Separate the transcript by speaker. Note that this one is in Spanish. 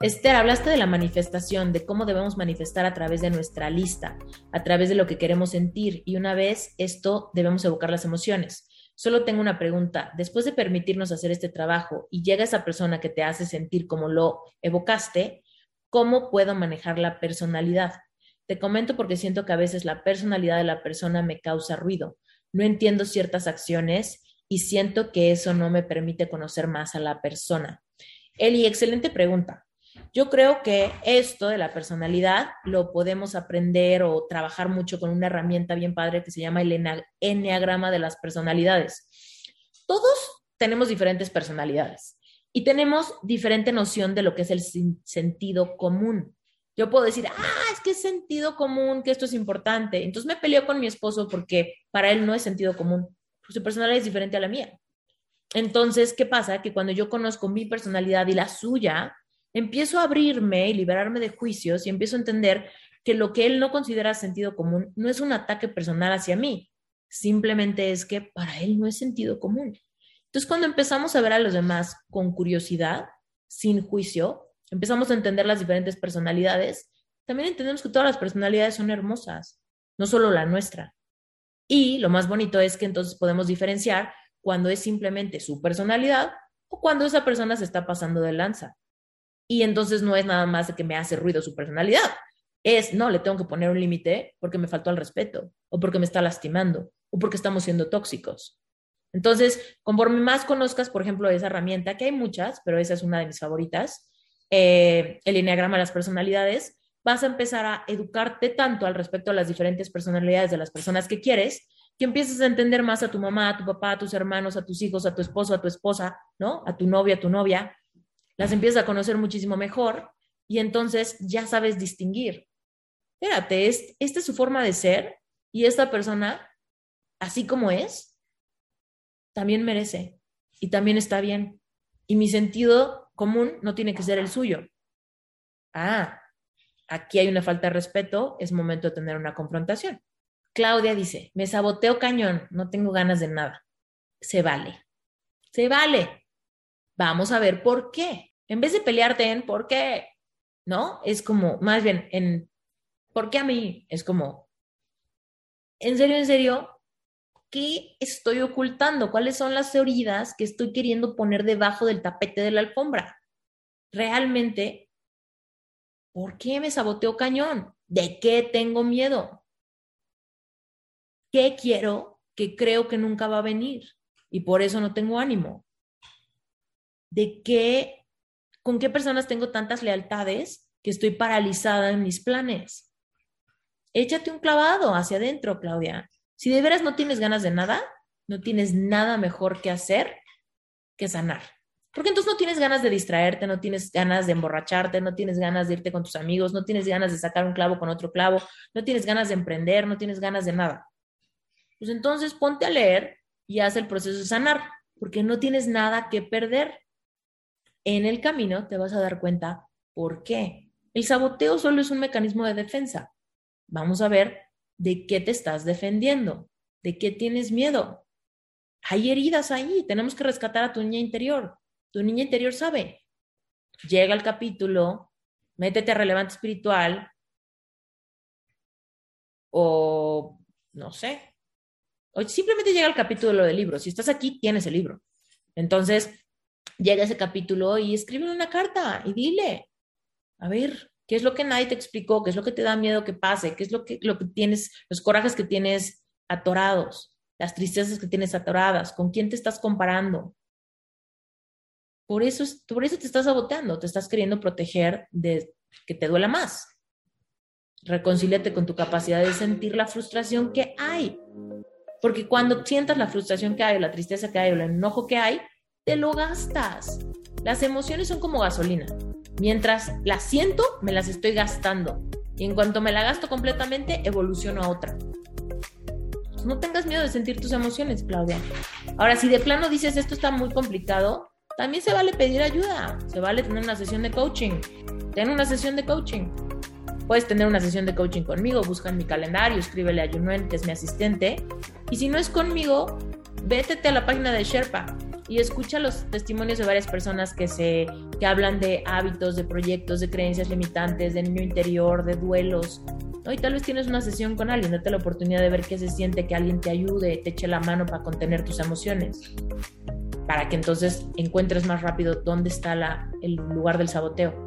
Speaker 1: Esther, hablaste de la manifestación, de cómo debemos manifestar a través de nuestra lista, a través de lo que queremos sentir y una vez esto debemos evocar las emociones. Solo tengo una pregunta. Después de permitirnos hacer este trabajo y llega esa persona que te hace sentir como lo evocaste, ¿cómo puedo manejar la personalidad? Te comento porque siento que a veces la personalidad de la persona me causa ruido. No entiendo ciertas acciones y siento que eso no me permite conocer más a la persona. Eli, excelente pregunta. Yo creo que esto de la personalidad lo podemos aprender o trabajar mucho con una herramienta bien padre que se llama el enneagrama de las personalidades. Todos tenemos diferentes personalidades y tenemos diferente noción de lo que es el sentido común. Yo puedo decir, ah, es que es sentido común, que esto es importante. Entonces me peleo con mi esposo porque para él no es sentido común. Su personalidad es diferente a la mía. Entonces, ¿qué pasa? Que cuando yo conozco mi personalidad y la suya, empiezo a abrirme y liberarme de juicios y empiezo a entender que lo que él no considera sentido común no es un ataque personal hacia mí, simplemente es que para él no es sentido común. Entonces, cuando empezamos a ver a los demás con curiosidad, sin juicio, empezamos a entender las diferentes personalidades, también entendemos que todas las personalidades son hermosas, no solo la nuestra. Y lo más bonito es que entonces podemos diferenciar cuando es simplemente su personalidad o cuando esa persona se está pasando de lanza. Y entonces no es nada más de que me hace ruido su personalidad. Es, no, le tengo que poner un límite porque me faltó al respeto, o porque me está lastimando, o porque estamos siendo tóxicos. Entonces, conforme más conozcas, por ejemplo, esa herramienta, que hay muchas, pero esa es una de mis favoritas, eh, el enneagrama de las personalidades, vas a empezar a educarte tanto al respecto a las diferentes personalidades de las personas que quieres, que empieces a entender más a tu mamá, a tu papá, a tus hermanos, a tus hijos, a tu esposo, a tu esposa, ¿no? A tu novia, a tu novia, las empiezas a conocer muchísimo mejor y entonces ya sabes distinguir. Fíjate, esta es su forma de ser y esta persona, así como es, también merece y también está bien. Y mi sentido común no tiene que ser el suyo. Ah, aquí hay una falta de respeto, es momento de tener una confrontación. Claudia dice, me saboteo cañón, no tengo ganas de nada. Se vale. Se vale. Vamos a ver por qué. En vez de pelearte en por qué, ¿no? Es como, más bien, en por qué a mí, es como, en serio, en serio, ¿qué estoy ocultando? ¿Cuáles son las heridas que estoy queriendo poner debajo del tapete de la alfombra? Realmente, ¿por qué me saboteo cañón? ¿De qué tengo miedo? ¿Qué quiero que creo que nunca va a venir? Y por eso no tengo ánimo de qué, con qué personas tengo tantas lealtades que estoy paralizada en mis planes. Échate un clavado hacia adentro, Claudia. Si de veras no tienes ganas de nada, no tienes nada mejor que hacer que sanar. Porque entonces no tienes ganas de distraerte, no tienes ganas de emborracharte, no tienes ganas de irte con tus amigos, no tienes ganas de sacar un clavo con otro clavo, no tienes ganas de emprender, no tienes ganas de nada. Pues entonces ponte a leer y haz el proceso de sanar, porque no tienes nada que perder en el camino te vas a dar cuenta por qué. El saboteo solo es un mecanismo de defensa. Vamos a ver de qué te estás defendiendo, de qué tienes miedo. Hay heridas ahí, tenemos que rescatar a tu niña interior. Tu niña interior sabe. Llega el capítulo, métete a relevante espiritual o no sé. O simplemente llega el capítulo del libro. Si estás aquí, tienes el libro. Entonces, llega ese capítulo y escribe una carta y dile, a ver, ¿qué es lo que nadie te explicó? ¿Qué es lo que te da miedo que pase? ¿Qué es lo que, lo que tienes, los corajes que tienes atorados, las tristezas que tienes atoradas? ¿Con quién te estás comparando? Por eso, por eso te estás saboteando, te estás queriendo proteger de que te duela más. Reconcíliate con tu capacidad de sentir la frustración que hay. Porque cuando sientas la frustración que hay, la tristeza que hay, el enojo que hay, te lo gastas. Las emociones son como gasolina. Mientras las siento, me las estoy gastando. Y en cuanto me la gasto completamente, evoluciono a otra. No tengas miedo de sentir tus emociones, Claudia. Ahora, si de plano dices esto está muy complicado, también se vale pedir ayuda. Se vale tener una sesión de coaching. Ten una sesión de coaching. Puedes tener una sesión de coaching conmigo, busca en mi calendario, escríbele a Junuen, que es mi asistente. Y si no es conmigo, vétete a la página de Sherpa y escucha los testimonios de varias personas que, se, que hablan de hábitos, de proyectos, de creencias limitantes, de niño interior, de duelos. Y tal vez tienes una sesión con alguien, date la oportunidad de ver qué se siente, que alguien te ayude, te eche la mano para contener tus emociones, para que entonces encuentres más rápido dónde está el lugar del saboteo.